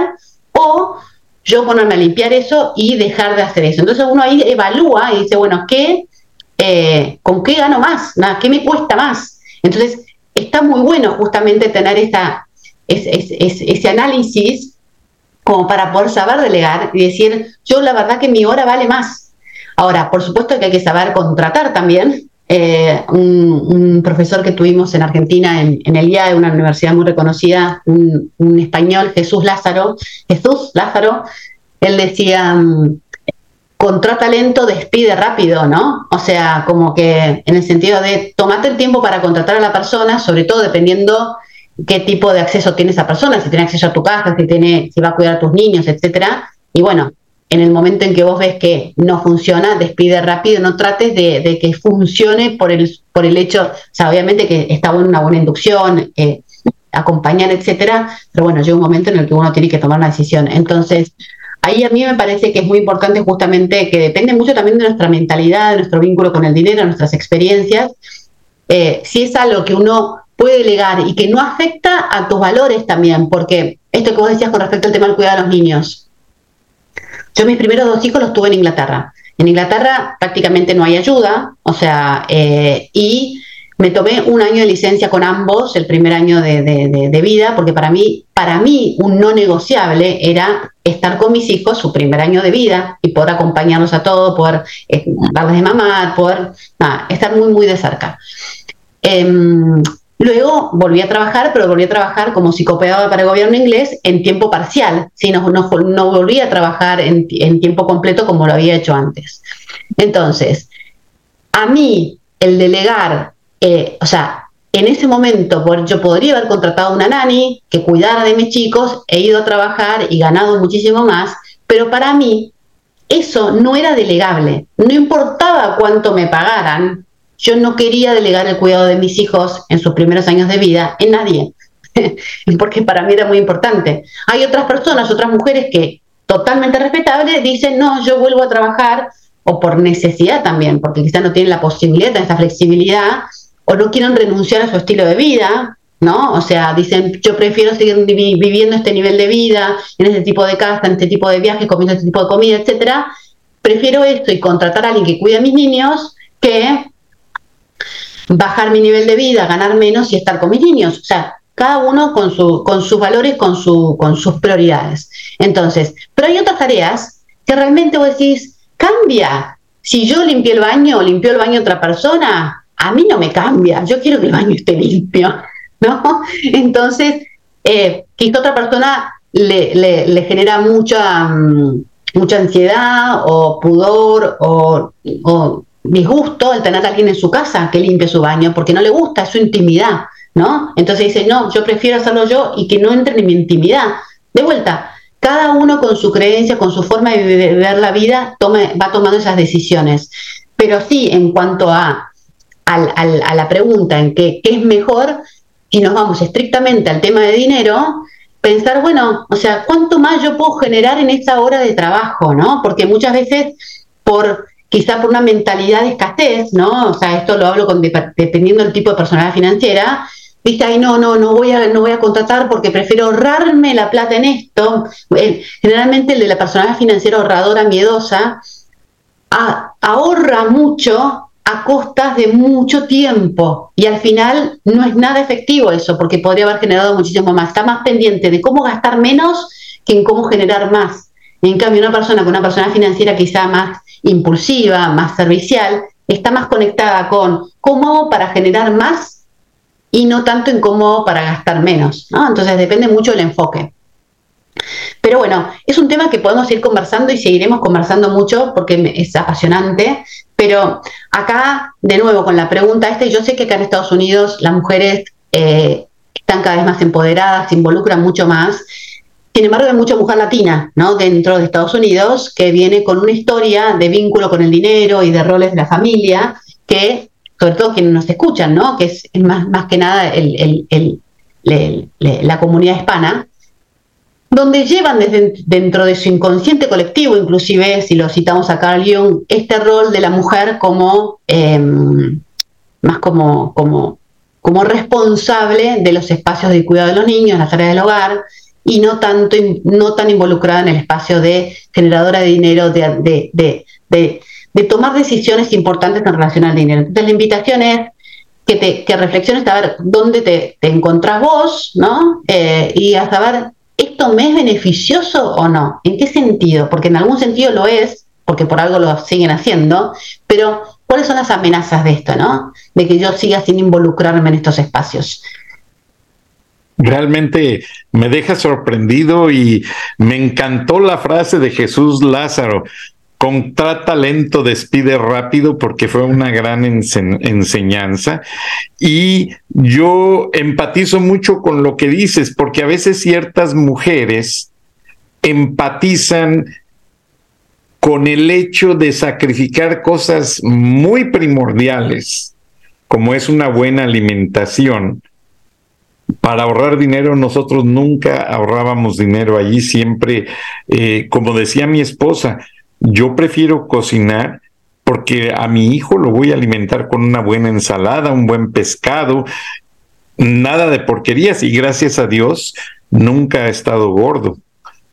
o yo ponerme a limpiar eso y dejar de hacer eso. Entonces uno ahí evalúa y dice, bueno, ¿qué, eh, ¿con qué gano más? ¿Qué me cuesta más? Entonces está muy bueno justamente tener esa, ese análisis como para poder saber delegar y decir, yo la verdad que mi hora vale más. Ahora, por supuesto que hay que saber contratar también, eh, un, profesor que tuvimos en Argentina, en, el IAE, una universidad muy reconocida, un, español, Jesús Lázaro, Jesús Lázaro, él decía, mm, contrata lento, despide rápido, ¿no? O sea, como que en el sentido de tomate el tiempo para contratar a la persona, sobre todo dependiendo qué tipo de acceso tiene esa persona, si tiene acceso a tu casa, si tiene, si va a cuidar a tus niños, etcétera. Y bueno, en el momento en que vos ves que no funciona, despide rápido, no trates de, que funcione por el, por el hecho, o sea, obviamente que está buena una buena inducción, eh, acompañar, etcétera, pero bueno, llega un momento en el que uno tiene que tomar una decisión. Entonces, ahí a mí me parece que es muy importante justamente que depende mucho también de nuestra mentalidad, de nuestro vínculo con el dinero, nuestras experiencias, eh, si es algo que uno puede delegar y que no afecta a tus valores también, porque esto que vos decías con respecto al tema del cuidado de los niños, yo mis primeros dos hijos los tuve en Inglaterra. En Inglaterra prácticamente no hay ayuda, o sea, eh, y me tomé un año de licencia con ambos, el primer año de, vida, porque para mí, para mí un no negociable era estar con mis hijos su primer año de vida y poder acompañarlos a todos, poder eh, darles de mamar, poder estar muy, muy de cerca. Em, Luego volví a trabajar, pero volví a trabajar como psicopedagoga para el gobierno inglés en tiempo parcial, ¿sí? no, no, volví a trabajar en, tiempo completo como lo había hecho antes. Entonces, a mí el delegar, eh, o sea, en ese momento yo podría haber contratado una nani que cuidara de mis chicos, he ido a trabajar y ganado muchísimo más, pero para mí eso no era delegable, no importaba cuánto me pagaran, yo no quería delegar el cuidado de mis hijos en sus primeros años de vida en nadie, porque para mí era muy importante. Hay otras personas, otras mujeres que totalmente respetables dicen, no, yo vuelvo a trabajar, o por necesidad también, porque quizás no tienen la posibilidad de esa flexibilidad, o no quieren renunciar a su estilo de vida, ¿no? O sea, dicen, yo prefiero seguir viviendo este nivel de vida, en este tipo de casa, en este tipo de viajes, comiendo este tipo de comida, etcétera. Prefiero esto y contratar a alguien que cuide a mis niños que bajar mi nivel de vida, ganar menos y estar con mis niños. O sea, cada uno con, su, con sus valores, con, su, con sus prioridades. Entonces, pero hay otras tareas que realmente vos decís, cambia. Si yo limpié el baño o limpió el baño otra persona, a mí no me cambia. Yo quiero que el baño esté limpio, ¿no? Entonces, eh, quizá otra persona le, le, genera mucha, mm, mucha ansiedad o pudor o disgusto el tener a alguien en su casa que limpie su baño, porque no le gusta, es su intimidad, ¿no? Entonces dice, no, yo prefiero hacerlo yo y que no entre en mi intimidad. De vuelta, cada uno con su creencia, con su forma de ver la vida, va tomando esas decisiones. Pero sí, en cuanto a, a la pregunta en qué es mejor, y nos vamos estrictamente al tema de dinero, pensar, bueno, o sea, ¿cuánto más yo puedo generar en esa hora de trabajo, no? Porque muchas veces por quizá por una mentalidad de escasez, ¿no? O sea, esto lo hablo dependiendo del tipo de personalidad financiera, dice, ay, no, no, no voy a, no voy a contratar porque prefiero ahorrarme la plata en esto. generalmente el de la personalidad financiera ahorradora, miedosa, ahorra mucho a costas de mucho tiempo y al final no es nada efectivo eso porque podría haber generado muchísimo más. Está más pendiente de cómo gastar menos que en cómo generar más. En cambio, una persona con una persona financiera quizá más impulsiva, más servicial, está más conectada con cómo para generar más y no tanto en cómo para gastar menos. Entonces depende mucho del enfoque. Pero bueno, es un tema que podemos ir conversando y seguiremos conversando mucho porque es apasionante. Pero acá, de nuevo, con la pregunta esta, yo sé que acá en Estados Unidos las mujeres eh, están cada vez más empoderadas, se involucran mucho más sin embargo, hay mucha mujer latina ¿no? dentro de Estados Unidos que viene con una historia de vínculo con el dinero y de roles de la familia que, sobre todo quienes nos escuchan, ¿no? que es, más, que nada la comunidad hispana, donde llevan desde dentro de su inconsciente colectivo, inclusive si lo citamos a Carl Jung, este rol de la mujer como em, más como, como, como responsable de los espacios de cuidado de los niños, las áreas del hogar, y no, tanto, no tan involucrada en el espacio de generadora de dinero, de, de, tomar decisiones importantes en relación al dinero. Entonces la invitación es que, te, que reflexiones a ver dónde te, te encontrás vos, ¿no? Eh, y a saber, ¿esto me es beneficioso o no? ¿En qué sentido? Porque en algún sentido lo es, porque por algo lo siguen haciendo, pero ¿cuáles son las amenazas de esto, no? De que yo siga sin involucrarme en estos espacios realmente me deja sorprendido y me encantó la frase de Jesús Lázaro. Contrata lento, despide rápido, porque fue una gran enseñanza. Y yo empatizo mucho con lo que dices, porque a veces ciertas mujeres empatizan con el hecho de sacrificar cosas muy primordiales, como es una buena alimentación, para ahorrar dinero, nosotros nunca ahorrábamos dinero allí, siempre, eh, como decía mi esposa, yo prefiero cocinar porque a mi hijo lo voy a alimentar con una buena ensalada, un buen pescado, nada de porquerías y gracias a Dios nunca ha estado gordo.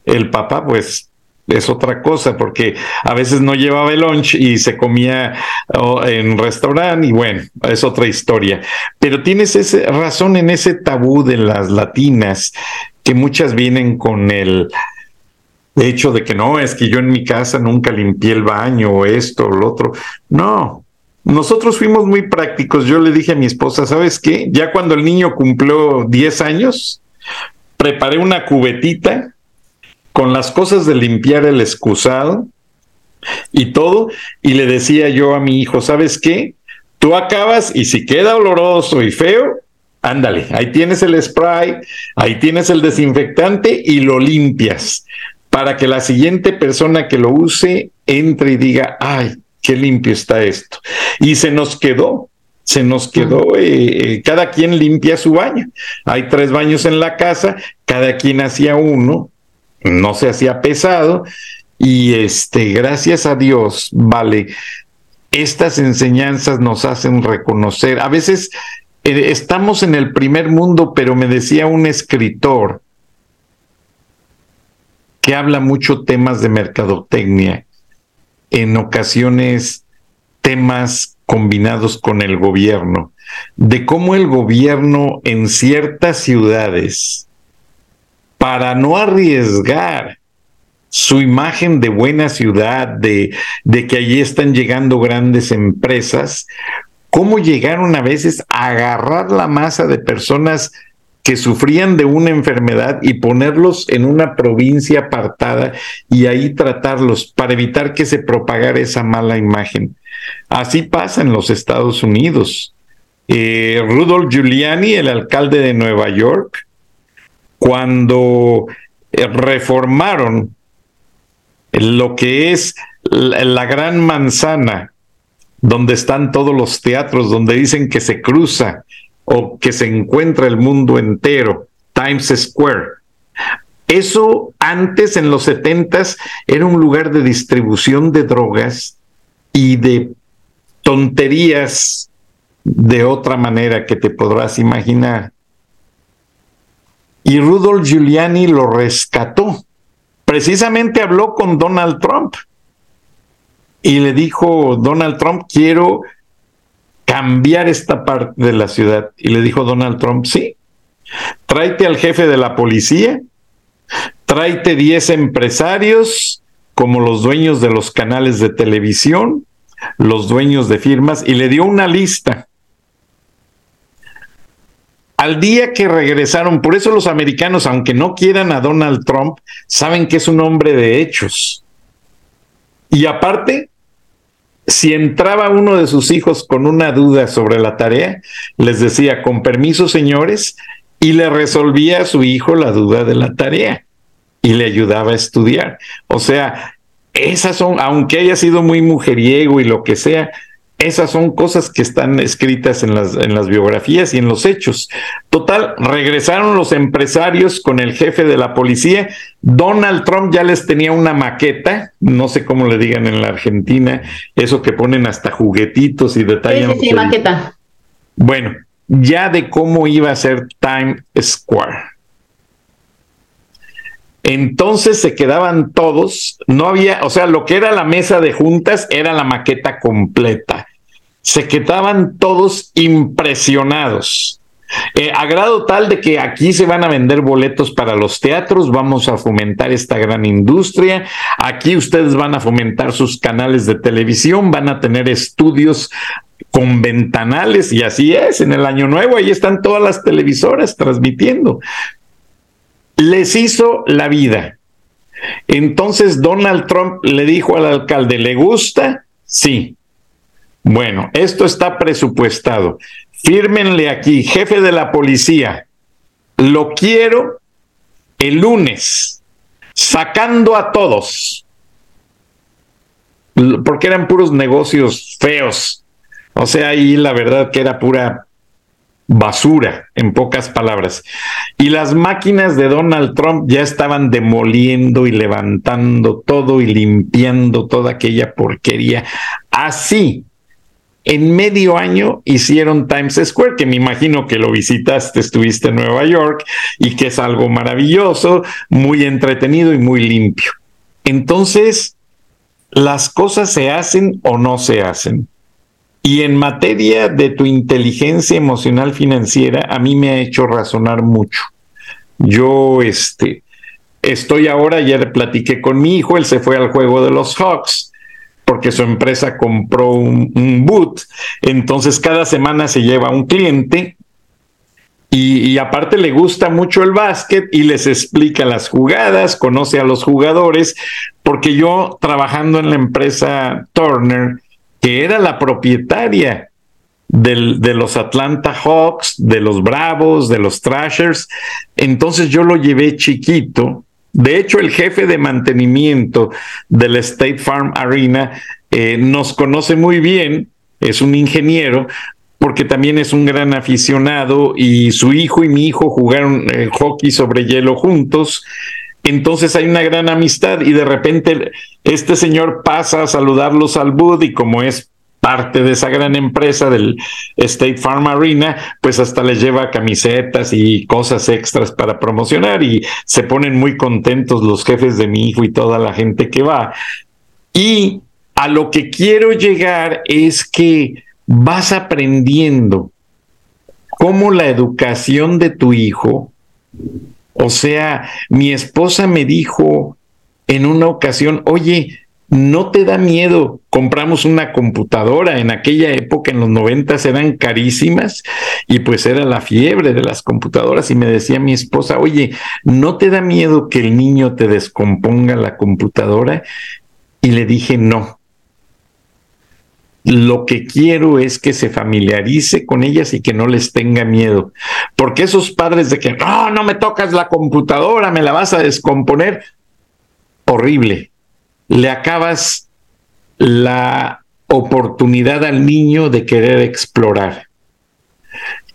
El papá pues es otra cosa porque a veces no llevaba el lunch y se comía oh, en restaurante y bueno, es otra historia. Pero tienes ese, razón en ese tabú de las latinas que muchas vienen con el hecho de que no, es que yo en mi casa nunca limpié el baño o esto o lo otro. No, nosotros fuimos muy prácticos. Yo le dije a mi esposa, ¿sabes qué? Ya cuando el niño cumplió 10 años, preparé una cubetita con las cosas de limpiar el excusado y todo, y le decía yo a mi hijo, ¿sabes qué? Tú acabas y si queda oloroso y feo, ándale, ahí tienes el spray, ahí tienes el desinfectante y lo limpias para que la siguiente persona que lo use entre y diga, ay, qué limpio está esto. Y se nos quedó, se nos quedó, eh, eh, cada quien limpia su baño. Hay tres baños en la casa, cada quien hacía uno no se hacía pesado y este, gracias a Dios, vale, estas enseñanzas nos hacen reconocer, a veces eh, estamos en el primer mundo, pero me decía un escritor que habla mucho temas de mercadotecnia, en ocasiones temas combinados con el gobierno, de cómo el gobierno en ciertas ciudades para no arriesgar su imagen de buena ciudad, de, que allí están llegando grandes empresas, cómo llegaron a veces a agarrar la masa de personas que sufrían de una enfermedad y ponerlos en una provincia apartada y ahí tratarlos para evitar que se propagara esa mala imagen. Así pasa en los Estados Unidos. Eh, Rudolf Giuliani, el alcalde de Nueva York, cuando eh, reformaron lo que es la, gran manzana, donde están todos los teatros, donde dicen que se cruza o que se encuentra el mundo entero, Times Square. Eso antes, en los setentas, era un lugar de distribución de drogas y de tonterías de otra manera que te podrás imaginar y Rudolf Giuliani lo rescató. Precisamente habló con Donald Trump y le dijo, Donald Trump, quiero cambiar esta parte de la ciudad. Y le dijo Donald Trump, sí, tráete al jefe de la policía, tráete 10 empresarios como los dueños de los canales de televisión, los dueños de firmas, y le dio una lista al día que regresaron, por eso los americanos, aunque no quieran a Donald Trump, saben que es un hombre de hechos. Y aparte, si entraba uno de sus hijos con una duda sobre la tarea, les decía, con permiso, señores, y le resolvía a su hijo la duda de la tarea y le ayudaba a estudiar. O sea, esas son, aunque haya sido muy mujeriego y lo que sea, esas son cosas que están escritas en las, en las biografías y en los hechos. Total, regresaron los empresarios con el jefe de la policía. Donald Trump ya les tenía una maqueta, no sé cómo le digan en la Argentina, eso que ponen hasta juguetitos y detalles. Sí, sí, maqueta. Bueno, ya de cómo iba a ser Times Square. Entonces se quedaban todos, no había, o sea, lo que era la mesa de juntas era la maqueta completa. Se quedaban todos impresionados. Eh, a grado tal de que aquí se van a vender boletos para los teatros, vamos a fomentar esta gran industria, aquí ustedes van a fomentar sus canales de televisión, van a tener estudios con ventanales y así es, en el año nuevo ahí están todas las televisoras transmitiendo les hizo la vida. Entonces Donald Trump le dijo al alcalde, ¿le gusta? Sí. Bueno, esto está presupuestado. Fírmenle aquí, jefe de la policía, lo quiero el lunes, sacando a todos. porque eran puros negocios feos. O sea, ahí la verdad que era pura basura, en pocas palabras. Y las máquinas de Donald Trump ya estaban demoliendo y levantando todo y limpiando toda aquella porquería. Así, en medio año hicieron Times Square, que me imagino que lo visitaste, estuviste en Nueva York y que es algo maravilloso, muy entretenido y muy limpio. Entonces, las cosas se hacen o no se hacen. Y en materia de tu inteligencia emocional financiera, a mí me ha hecho razonar mucho. Yo, este, estoy ahora, le platiqué con mi hijo, él se fue al juego de los Hawks porque su empresa compró un, boot, entonces cada semana se lleva un cliente y, y, aparte le gusta mucho el básquet y les explica las jugadas, conoce a los jugadores, porque yo trabajando en la empresa Turner, que era la propietaria del, de los Atlanta Hawks, de los Bravos, de los Thrashers. Entonces yo lo llevé chiquito. De hecho, el jefe de mantenimiento del State Farm Arena eh, nos conoce muy bien, es un ingeniero, porque también es un gran aficionado y su hijo y mi hijo jugaron eh, hockey sobre hielo juntos. Entonces hay una gran amistad y de repente este señor pasa a saludarlos al Bud y como es parte de esa gran empresa del State Farm Arena, pues hasta les lleva camisetas y cosas extras para promocionar y se ponen muy contentos los jefes de mi hijo y toda la gente que va. Y a lo que quiero llegar es que vas aprendiendo cómo la educación de tu hijo o sea, mi esposa me dijo en una ocasión, oye, ¿no te da miedo? Compramos una computadora, en aquella época, en los noventas, eran carísimas y pues era la fiebre de las computadoras y me decía mi esposa, oye, ¿no te da miedo que el niño te descomponga la computadora? Y le dije, no, lo que quiero es que se familiarice con ellas y que no les tenga miedo. Porque esos padres de que, no, no me tocas la computadora, me la vas a descomponer, horrible. Le acabas la oportunidad al niño de querer explorar.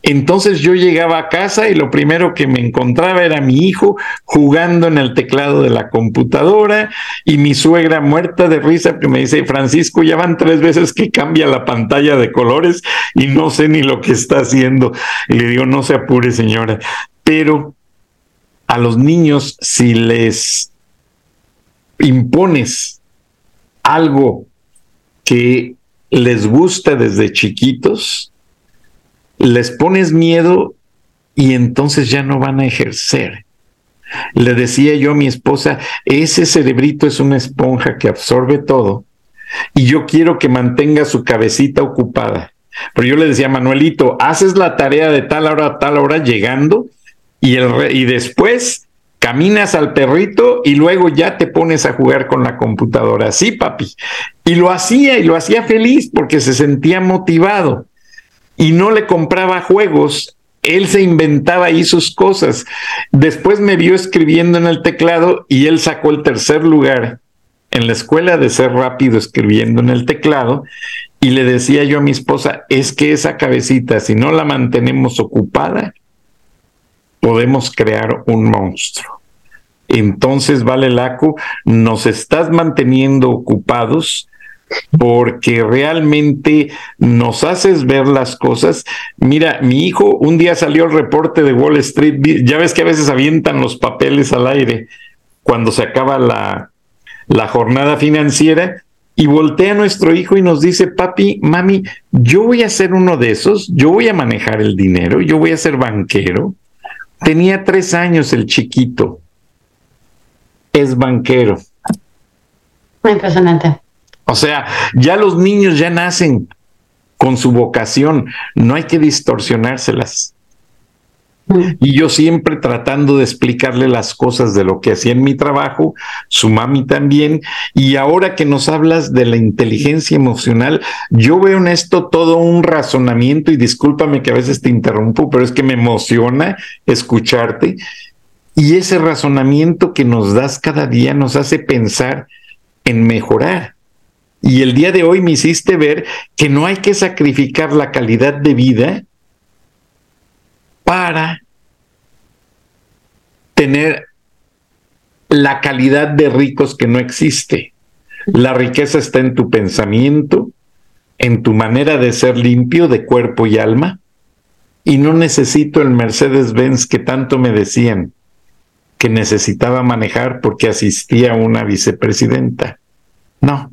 Entonces yo llegaba a casa y lo primero que me encontraba era mi hijo jugando en el teclado de la computadora y mi suegra muerta de risa que me dice, Francisco, ya van tres veces que cambia la pantalla de colores y no sé ni lo que está haciendo. Y le digo, no se apure señora, pero a los niños si les impones algo que les gusta desde chiquitos, les pones miedo y entonces ya no van a ejercer. Le decía yo a mi esposa, ese cerebrito es una esponja que absorbe todo y yo quiero que mantenga su cabecita ocupada. Pero yo le decía, Manuelito, haces la tarea de tal hora a tal hora llegando y, el, y después caminas al perrito y luego ya te pones a jugar con la computadora. Sí, papi. Y lo hacía y lo hacía feliz porque se sentía motivado y no le compraba juegos. Él se inventaba ahí sus cosas. Después me vio escribiendo en el teclado y él sacó el tercer lugar en la escuela de ser rápido escribiendo en el teclado y le decía yo a mi esposa, es que esa cabecita, si no la mantenemos ocupada, podemos crear un monstruo. Entonces, Vale Laco, nos estás manteniendo ocupados, porque realmente nos haces ver las cosas. Mira, mi hijo un día salió el reporte de Wall Street, ya ves que a veces avientan los papeles al aire cuando se acaba la, la jornada financiera y voltea a nuestro hijo y nos dice, papi, mami, yo voy a ser uno de esos, yo voy a manejar el dinero, yo voy a ser banquero. Tenía tres años el chiquito. Es banquero. Impresionante. O sea, ya los niños ya nacen con su vocación, no hay que distorsionárselas. Y yo siempre tratando de explicarle las cosas de lo que hacía en mi trabajo, su mami también, y ahora que nos hablas de la inteligencia emocional, yo veo en esto todo un razonamiento, y discúlpame que a veces te interrumpo, pero es que me emociona escucharte, y ese razonamiento que nos das cada día nos hace pensar en mejorar. Y el día de hoy me hiciste ver que no hay que sacrificar la calidad de vida para tener la calidad de ricos que no existe. La riqueza está en tu pensamiento, en tu manera de ser limpio de cuerpo y alma. Y no necesito el Mercedes-Benz que tanto me decían que necesitaba manejar porque asistía a una vicepresidenta. No,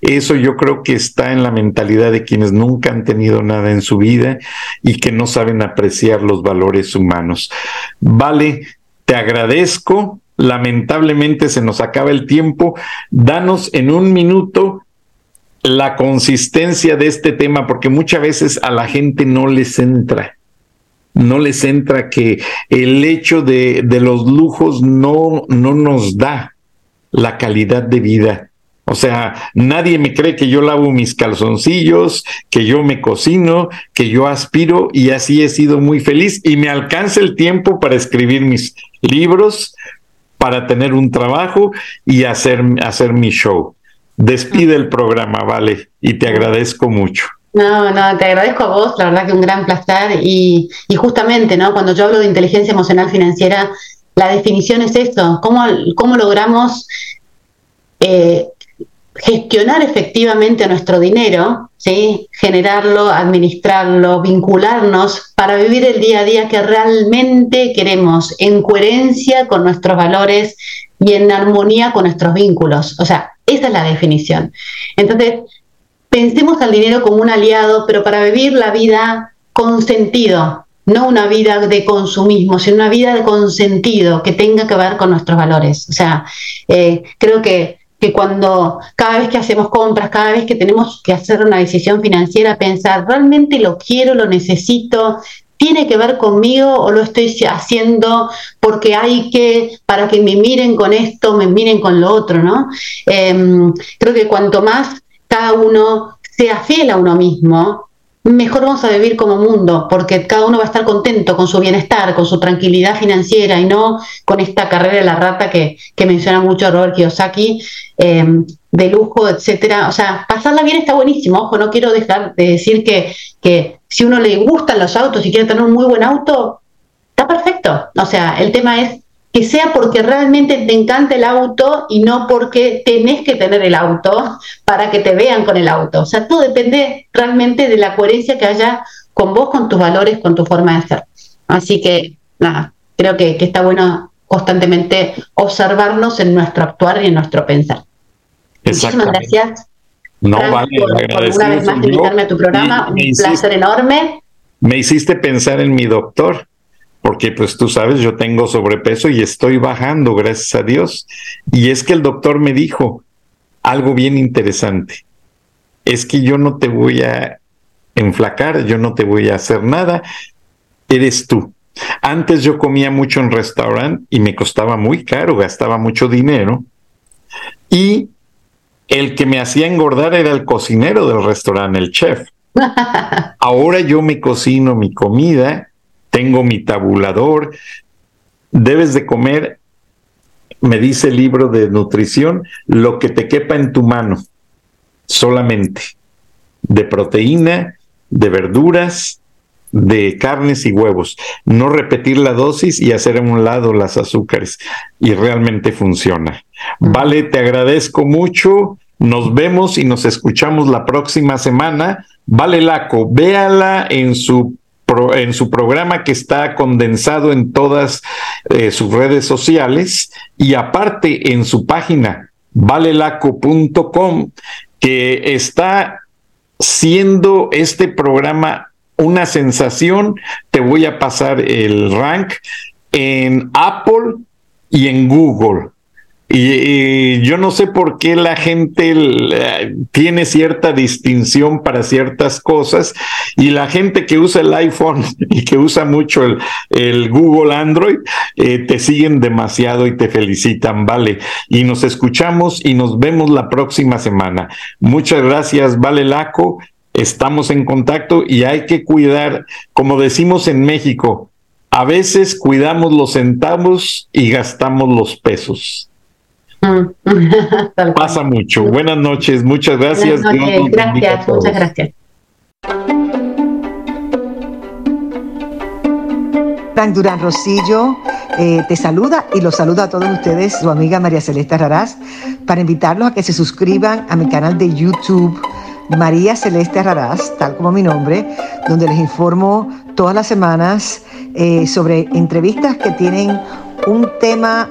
eso yo creo que está en la mentalidad de quienes nunca han tenido nada en su vida y que no saben apreciar los valores humanos. Vale, te agradezco. Lamentablemente se nos acaba el tiempo. Danos en un minuto la consistencia de este tema, porque muchas veces a la gente no les entra. No les entra que el hecho de, de los lujos no, no nos da la calidad de vida o sea, nadie me cree que yo lavo mis calzoncillos, que yo me cocino, que yo aspiro y así he sido muy feliz y me alcanza el tiempo para escribir mis libros, para tener un trabajo y hacer, hacer mi show. Despide el programa, vale, y te agradezco mucho. No, no, te agradezco a vos, la verdad que un gran placer y, justamente, ¿no? Cuando yo hablo de inteligencia emocional financiera, la definición es esto, cómo, cómo logramos eh, gestionar efectivamente nuestro dinero, ¿sí? generarlo, administrarlo, vincularnos para vivir el día a día que realmente queremos, en coherencia con nuestros valores y en armonía con nuestros vínculos. O sea, esa es la definición. Entonces, pensemos al dinero como un aliado, pero para vivir la vida con sentido, no una vida de consumismo, sino una vida con sentido, que tenga que ver con nuestros valores. O sea, eh, creo que que cuando cada vez que hacemos compras, cada vez que tenemos que hacer una decisión financiera, pensar, ¿realmente lo quiero, lo necesito? ¿Tiene que ver conmigo o lo estoy haciendo porque hay que, para que me miren con esto, me miren con lo otro, ¿no? Em, creo que cuanto más cada uno sea fiel a uno mismo, mejor vamos a vivir como mundo, porque cada uno va a estar contento con su bienestar, con su tranquilidad financiera y no con esta carrera de la rata que, menciona mucho Robert Kiyosaki, eh, de lujo, etcétera. O sea, pasarla bien está buenísimo. Ojo, no quiero dejar de decir que, que si uno le gustan los autos y quiere tener un muy buen auto, está perfecto. O sea, el tema es que sea porque realmente te encanta el auto y no porque tenés que tener el auto para que te vean con el auto. O sea, todo depende realmente de la coherencia que haya con vos, con tus valores, con tu forma de ser. Así que, nada, creo que, está bueno constantemente observarnos en nuestro actuar y en nuestro pensar. Muchísimas gracias. No, vale, por, una vez más invitarme a tu programa, un placer enorme. Me hiciste pensar en mi doctor porque pues tú sabes, yo tengo sobrepeso y estoy bajando, gracias a Dios. Y es que el doctor me dijo algo bien interesante, es que yo no te voy a enflacar, yo no te voy a hacer nada, eres tú. Antes yo comía mucho en restaurante y me costaba muy caro, gastaba mucho dinero. Y el que me hacía engordar era el cocinero del restaurante, el chef. Ahora yo me cocino mi comida tengo mi tabulador, debes de comer, me dice el libro de nutrición, lo que te quepa en tu mano, solamente, de proteína, de verduras, de carnes y huevos. No repetir la dosis y hacer a un lado las azúcares. Y realmente funciona. Vale, te agradezco mucho. Nos vemos y nos escuchamos la próxima semana. Vale Laco, véala en su en su programa que está condensado en todas eh, sus redes sociales y aparte en su página valelaco.com que está siendo este programa una sensación. Te voy a pasar el rank en Apple y en Google. Y, yo no sé por qué la gente tiene cierta distinción para ciertas cosas y la gente que usa el iPhone y que usa mucho el, Google Android eh, te siguen demasiado y te felicitan, vale. Y nos escuchamos y nos vemos la próxima semana. Muchas gracias, vale Laco. Estamos en contacto y hay que cuidar, como decimos en México, a veces cuidamos los centavos y gastamos los pesos. Mm. Pasa mucho. Buenas noches, muchas gracias. Gracias, muchas gracias. Frank Durán Rosillo eh, te saluda y los saluda a todos ustedes, su amiga María Celeste Raraz, para invitarlos a que se suscriban a mi canal de YouTube María Celeste Raraz, tal como mi nombre, donde les informo todas las semanas eh, sobre entrevistas que tienen un tema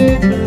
thank you.